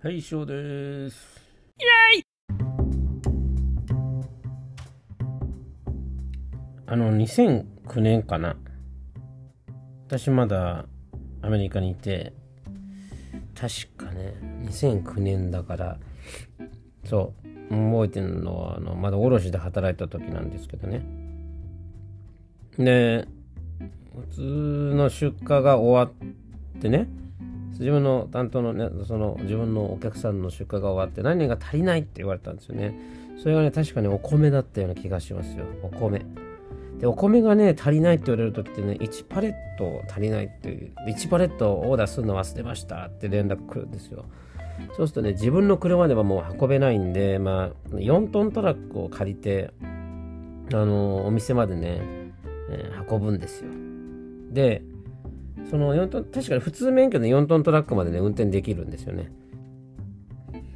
はい、翔です。イエーイあの、2009年かな。私まだアメリカにいて、確かね、2009年だから、そう、覚えてるのは、あの、まだ卸で働いた時なんですけどね。で、普通の出荷が終わってね、自分の担当のね、その自分のお客さんの出荷が終わって何が足りないって言われたんですよね。それがね、確かにお米だったような気がしますよ。お米。で、お米がね、足りないって言われる時ってね、1パレット足りないっていう、1パレットオーダーするの忘れましたって連絡来るんですよ。そうするとね、自分の車ではもう運べないんで、まあ、4トントラックを借りて、あの、お店までね、え運ぶんですよ。で、その4トン、確かに普通免許で4トントラックまでね、運転できるんですよね。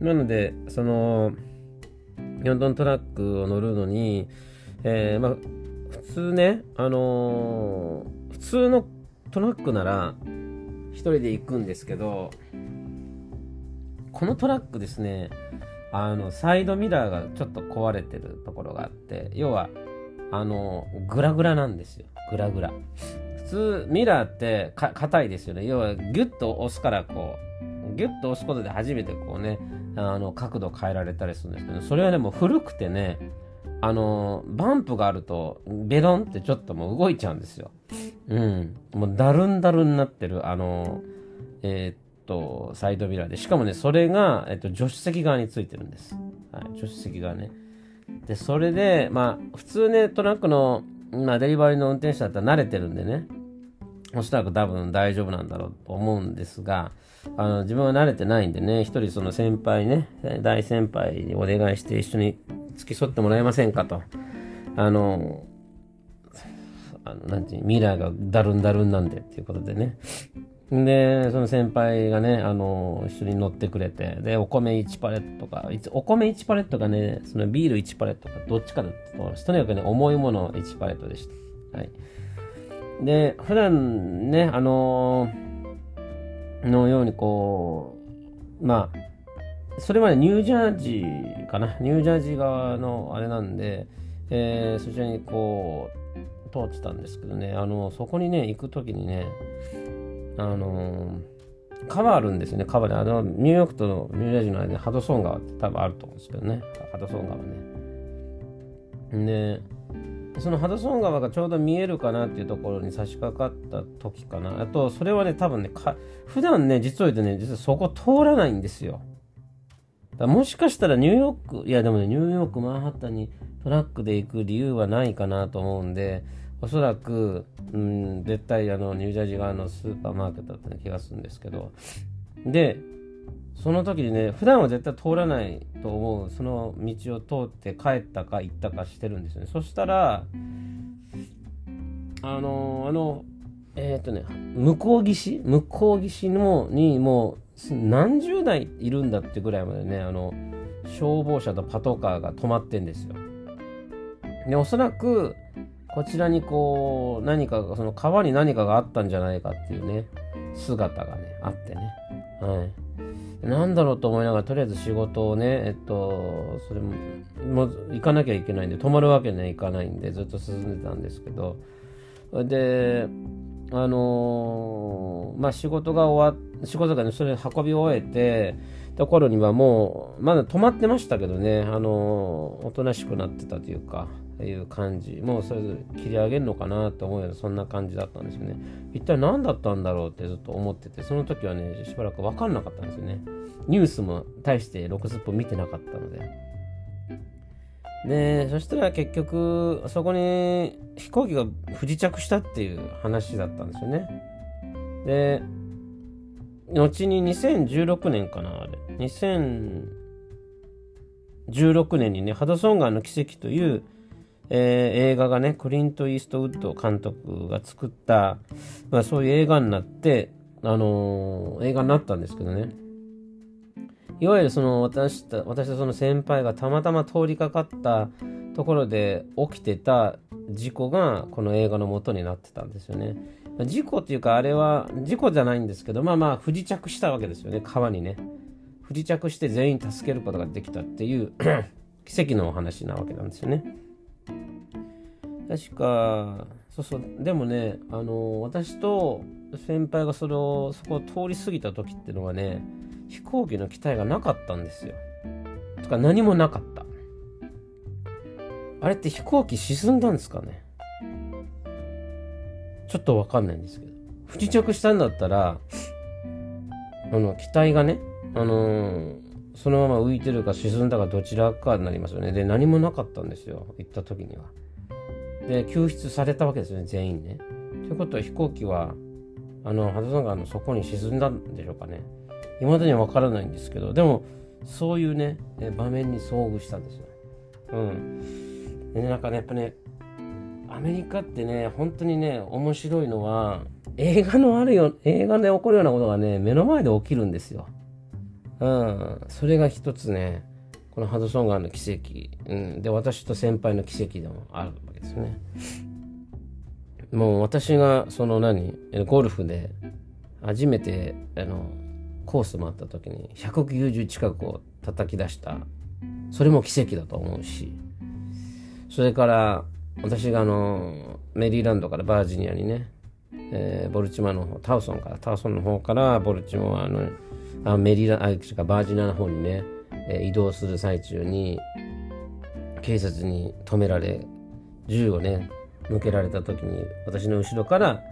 なので、その、4トントラックを乗るのに、えーまあ、普通ね、あのー普通のトラックなら、一人で行くんですけど、このトラックですね、あの、サイドミラーがちょっと壊れてるところがあって、要は、あの、グラグラなんですよ。グラグラ。通、ミラーって硬いですよね。要は、ギュッと押すから、こう、ギュッと押すことで初めてこうね、あの、角度変えられたりするんですけど、それはね、も古くてね、あの、バンプがあると、ベロンってちょっともう動いちゃうんですよ。うん。もうだるんだるになってる、あの、えーっと、サイドミラーで。しかもね、それが、えっと、助手席側についてるんです。はい、助手席側ね。で、それで、まあ、普通ね、トラックの、まあ、デリバリーの運転手だったら慣れてるんでね、おそらく多分大丈夫なんだろうと思うんですが、あの、自分は慣れてないんでね、一人その先輩ね、大先輩にお願いして一緒に付き添ってもらえませんかと。あの、あの、なんていう、ミラーがだるんだるんなんでっていうことでね。で、その先輩がね、あの、一緒に乗ってくれて、で、お米1パレットとか、お米1パレットかね、そのビール1パレットか、どっちかだったと。とにかくね、重いもの1パレットでした。はい。で、普段ね、あののようにこう、まあ、それまでニュージャージーかな、ニュージャージー側のあれなんで、えーそちらにこう、通ってたんですけどね、あの、そこにね、行くときにね、あの川あるんですよね、川で。あの、ニューヨークとニュージャージーの間にハドソン川って多分あると思うんですけどね、ハドソン川ね。で、そのハドソン川がちょうど見えるかなっていうところに差し掛かった時かな。あと、それはね、多分ね、か普段ね、実を言うとね、実はそこ通らないんですよ。だもしかしたらニューヨーク、いやでもね、ニューヨーク、マンハッタンにトラックで行く理由はないかなと思うんで、おそらく、うん、絶対あの、ニュージャージー側のスーパーマーケットだったような気がするんですけど、で、その時にね、普段は絶対通らないと思う、その道を通って帰ったか行ったかしてるんですよね。そしたら、あの、あの、えっ、とね、向こう岸向こう岸のにもう何十台いるんだってぐらいまでね、あの、消防車とパトカーが止まってんですよ。で、おそらく、こちらにこう、何か、その川に何かがあったんじゃないかっていうね、姿がね、あってね。はい。なんだろうと思いながら、とりあえず仕事をね、えっと、それも、も行かなきゃいけないんで、泊まるわけにはいかないんで、ずっと進んでたんですけど、で、あのーまあ、仕事が終わっ、仕事がね、それ運び終えて、ところにはもう、まだ止まってましたけどね、あのーおとなしくなってたというか、いう感じ、もうそれぞれ切り上げるのかなと思うような、そんな感じだったんですよね。一体何だったんだろうってずっと思ってて、その時はね、しばらく分かんなかったんですよね。ニュースも大して6スッポ見てなかったので。で、そしたら結局、そこに飛行機が不時着したっていう話だったんですよね。で、後に2016年かな、あれ。2016年にね、ハドソン川の奇跡という、えー映画がね、クリント・イーストウッド監督が作った、まあ、そういう映画になって、あのー映画になったんですけどね。いわゆるその私た私とその先輩がたまたま通りかかったところで起きてた事故がこの映画の元になってたんですよね。事故っていうかあれは事故じゃないんですけどまあまあ不時着したわけですよね川にね。不時着して全員助けることができたっていう 奇跡のお話なわけなんですよね。確かそうそうでもねあの私と先輩がそれをそこを通り過ぎた時っていうのはね飛行機の機体がなかったんですよ。とか何もなかった。あれって飛行機沈んだんですかね？ちょっとわかんないんですけど。不時着したんだったら、あの、機体がね、あのー、そのまま浮いてるか沈んだかどちらかになりますよね。で、何もなかったんですよ。行った時には。で、救出されたわけですよね、全員ね。ということは飛行機は、あの、ハドソン川の底に沈んだんでしょうかね。未だにわからないんですけど、でも、そういうね、場面に遭遇したんですよ。うん。で、なんかね、やっぱね、アメリカってね、本当にね、面白いのは、映画のあるよ、映画で起こるようなことがね、目の前で起きるんですよ。うん。それが一つね、このハドソン川の奇跡、うん。で、私と先輩の奇跡でもあるわけですね。もう私が、その何、ゴルフで、初めて、あの、コース回った時に190近くを叩き出した。それも奇跡だと思うし。それから、私があの、メリーランドからバージニアにね、えー、ボルチマの方、タウソンから、タウソンの方からボルチモアの、あメリーランド、あ、バージニアの方にね、え、移動する最中に、警察に止められ、銃をね、向けられた時に、私の後ろから、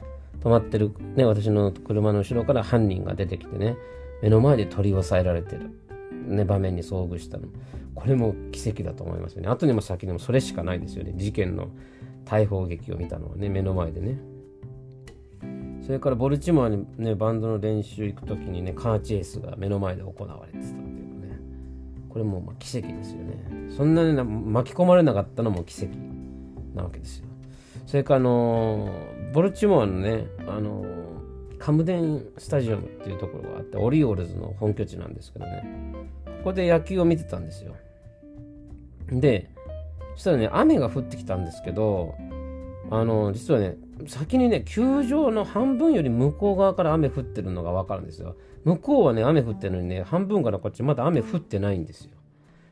止まってる、ね、私の車の後ろから犯人が出てきてね、目の前で取り押さえられてる、ね、場面に遭遇したの。これも奇跡だと思いますよね。後にも先にもそれしかないですよね。事件の逮捕劇を見たのはね、目の前でね。それからボルチモアにね、バンドの練習行く時にね、カーチェイスが目の前で行われてたっ。これもま奇跡ですよね。そんなに巻き込まれなかったのも奇跡なわけですよ。それからあのボルチモアのね、あのカムデンスタジアムっていうところがあって、オリオールズの本拠地なんですけどね、ここで野球を見てたんですよ。で、そしたらね、雨が降ってきたんですけど、あの、実はね、先にね、球場の半分より向こう側から雨降ってるのがわかるんですよ。向こうはね、雨降ってるのにね、半分からこっちまだ雨降ってないんですよ。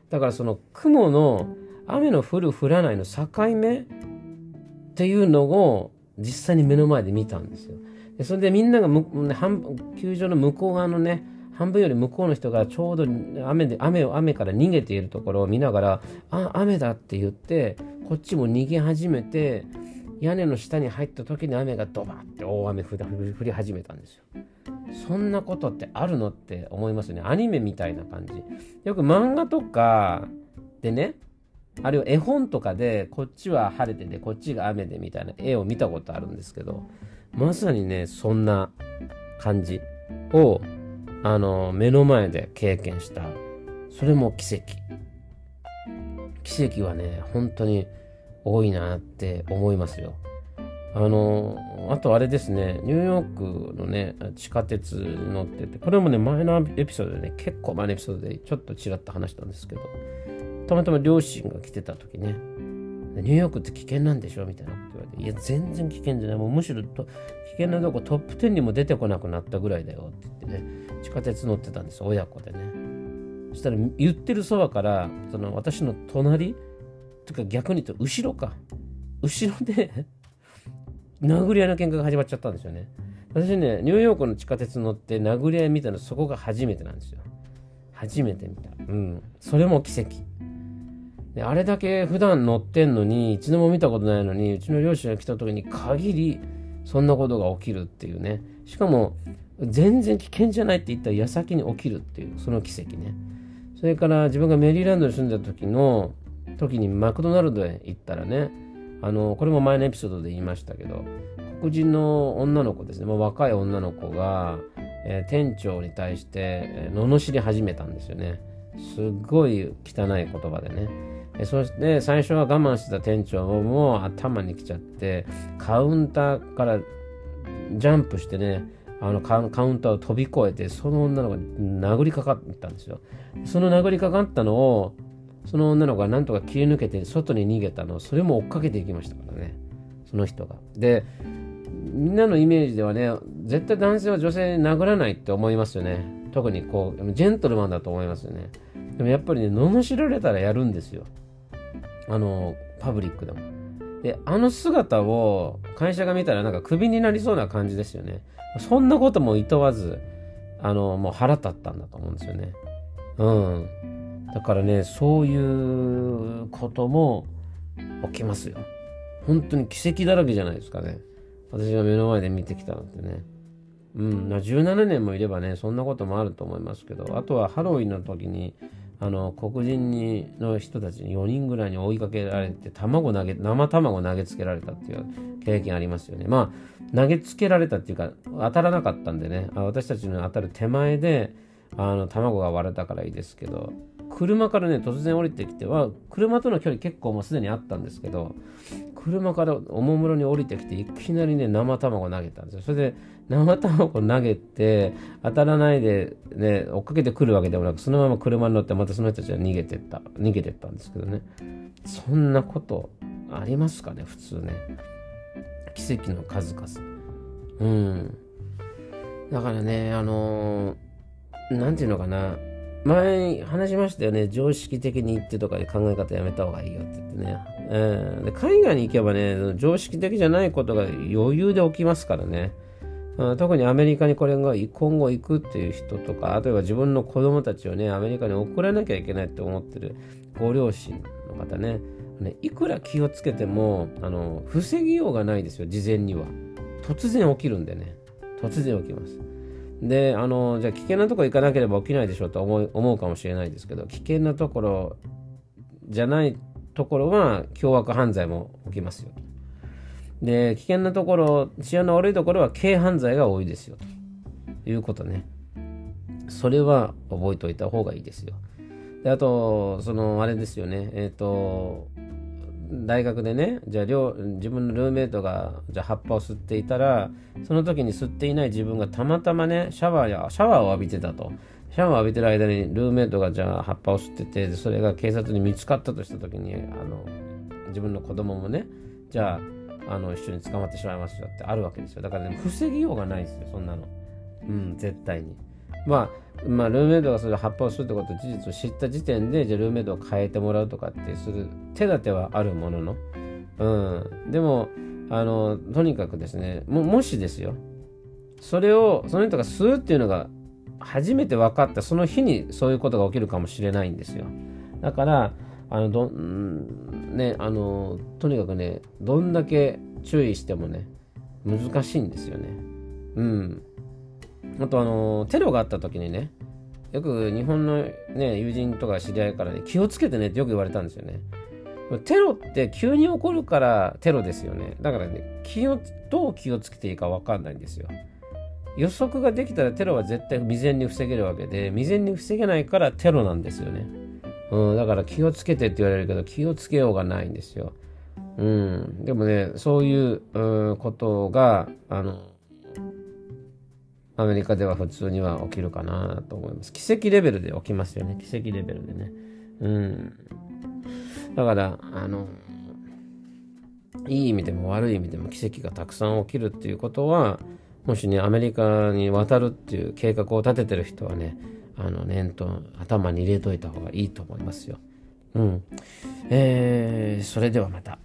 だからその雲の雨の降る降らないの境目っていうのを実際に目の前で見たんですよ。でそれでみんなが半球場の向こう側のね半分より向こうの人がちょうど雨で雨を雨から逃げているところを見ながらあ雨だって言ってこっちも逃げ始めて屋根の下に入った時に雨がドバって大雨降り始めたんですよ。そんなことってあるのって思いますよね。アニメみたいな感じ。よく漫画とかでね、あるいは絵本とかでこっちは晴れててこっちが雨でみたいな絵を見たことあるんですけどまさにねそんな感じをあの目の前で経験したそれも奇跡奇跡はね本当に多いなって思いますよあのあとあれですねニューヨークのね地下鉄に乗っててこれもね前のエピソードでね結構前のエピソードでちょっとちらっと話したんですけどたまたま両親が来てた時ね、ニューヨークって危険なんでしょみたいなこと言われて、いや、全然危険じゃない。もうむしろと危険なとこトップ10にも出てこなくなったぐらいだよって言ってね、地下鉄乗ってたんです親子でね。そしたら言ってるそばから、その私の隣、とか逆に言うと後ろか。後ろで 殴り合いの喧嘩が始まっちゃったんですよね。私ね、ニューヨークの地下鉄乗って殴り合い見たのそこが初めてなんですよ。初めて見た。うん。それも奇跡。であれだけ普段乗ってんのに一度も見たことないのにうちの両親が来た時に限りそんなことが起きるっていうねしかも全然危険じゃないって言った矢先に起きるっていうその奇跡ねそれから自分がメリーランドに住んでた時の時にマクドナルドへ行ったらねあのこれも前のエピソードで言いましたけど黒人の女の子ですね、まあ、若い女の子が、えー、店長に対して、えー、罵り始めたんですよね。すっごい汚い言葉でね。えそして最初は我慢してた店長も頭に来ちゃってカウンターからジャンプしてねあのカウンターを飛び越えてその女の子に殴りかかったんですよ。その殴りかかったのをその女の子がなんとか切り抜けて外に逃げたのそれも追っかけていきましたからね。その人が。でみんなのイメージではね絶対男性は女性に殴らないって思いますよね。特にこうジェントルマンだと思いますよね。でもやっぱりね罵られたらやるんですよ。あのパブリックでも。であの姿を会社が見たらなんかクビになりそうな感じですよね。そんなことも厭わずあのもう腹立ったんだと思うんですよね。うん。だからねそういうことも起きますよ。本当に奇跡だらけじゃないですかね。私が目の前で見てきたのってね。うん、17年もいればねそんなこともあると思いますけどあとはハロウィンの時にあの黒人にの人たちに4人ぐらいに追いかけられて卵投げ生卵投げつけられたっていう経験ありますよね。まあ投げつけられたっていうか当たらなかったんでね。私たちに当たる手前であの卵が割れたからいいですけど。車からね突然降りてきては車との距離結構もうすでにあったんですけど車からおもむろに降りてきていきなりね生卵投げたんですよ。それで生卵投げて当たらないでね追っかけてくるわけでもなくそのまま車に乗ってまたその人たちは逃げてった逃げてったんですけどね。そんなことありますかね普通ね。奇跡の数々。うん。だからねあの何、ー、て言うのかな。前話しましたよね。常識的に言ってとかで考え方やめた方がいいよって言ってね、えー、で海外に行けばね常識的じゃないことが余裕で起きますからね、特にアメリカにこれが今後行くっていう人とか例えば自分の子供たちをねアメリカに送らなきゃいけないって思ってるご両親の方ね。ねいくら気をつけてもあの防ぎようがないですよ事前には。突然起きるんでね。突然起きます。であのじゃあ危険なとこ行かなければ起きないでしょうと思う思うかもしれないですけど危険なところじゃないところは凶悪犯罪も起きますよで危険なところ治安の悪いところは軽犯罪が多いですよと。いうことね。それは覚えておいた方がいいですよ。であとそのあれですよね。えっ、ー、と大学でねじゃあ自分のルーメイトがじゃあ葉っぱを吸っていたらその時に吸っていない自分がたまたまねシャワーやシャワーを浴びてたと。シャワーを浴びてる間にルーメイトがじゃあ葉っぱを吸っててそれが警察に見つかったとした時にあの自分の子供もねじゃああの一緒に捕まってしまいますよってあるわけですよ。だからね防ぎようがないですよそんなの。うん絶対に。まあ、まあ、ルーメイドがそれ葉っぱをするってこと事実を知った時点で、じゃあルーメイドを変えてもらうとかってする手立てはあるものの、うん。でも、あの、とにかくですね、ももしですよ、それを、その人が吸うっていうのが初めて分かったその日にそういうことが起きるかもしれないんですよ。だから、あの、どうん、ね、あの、とにかくね、どんだけ注意してもね、難しいんですよね。うん。あとあのテロがあった時にねよく日本の、ね、友人とか知り合いからね気をつけてねってよく言われたんですよね。テロって急に起こるからテロですよね。だからね気をどう気をつけていいか分かんないんですよ。予測ができたらテロは絶対未然に防げるわけで未然に防げないからテロなんですよね、うん、だから気をつけてって言われるけど気をつけようがないんですよ。うん、でもねそういう、うことがあのアメリカでは普通には起きるかなと思います。奇跡レベルで起きますよね。奇跡レベルでね。うん。だから、あの、いい意味でも悪い意味でも奇跡がたくさん起きるっていうことは、もしね、アメリカに渡るっていう計画を立ててる人はね、あの、念頭、頭に入れといた方がいいと思いますよ。うん。えー、それではまた。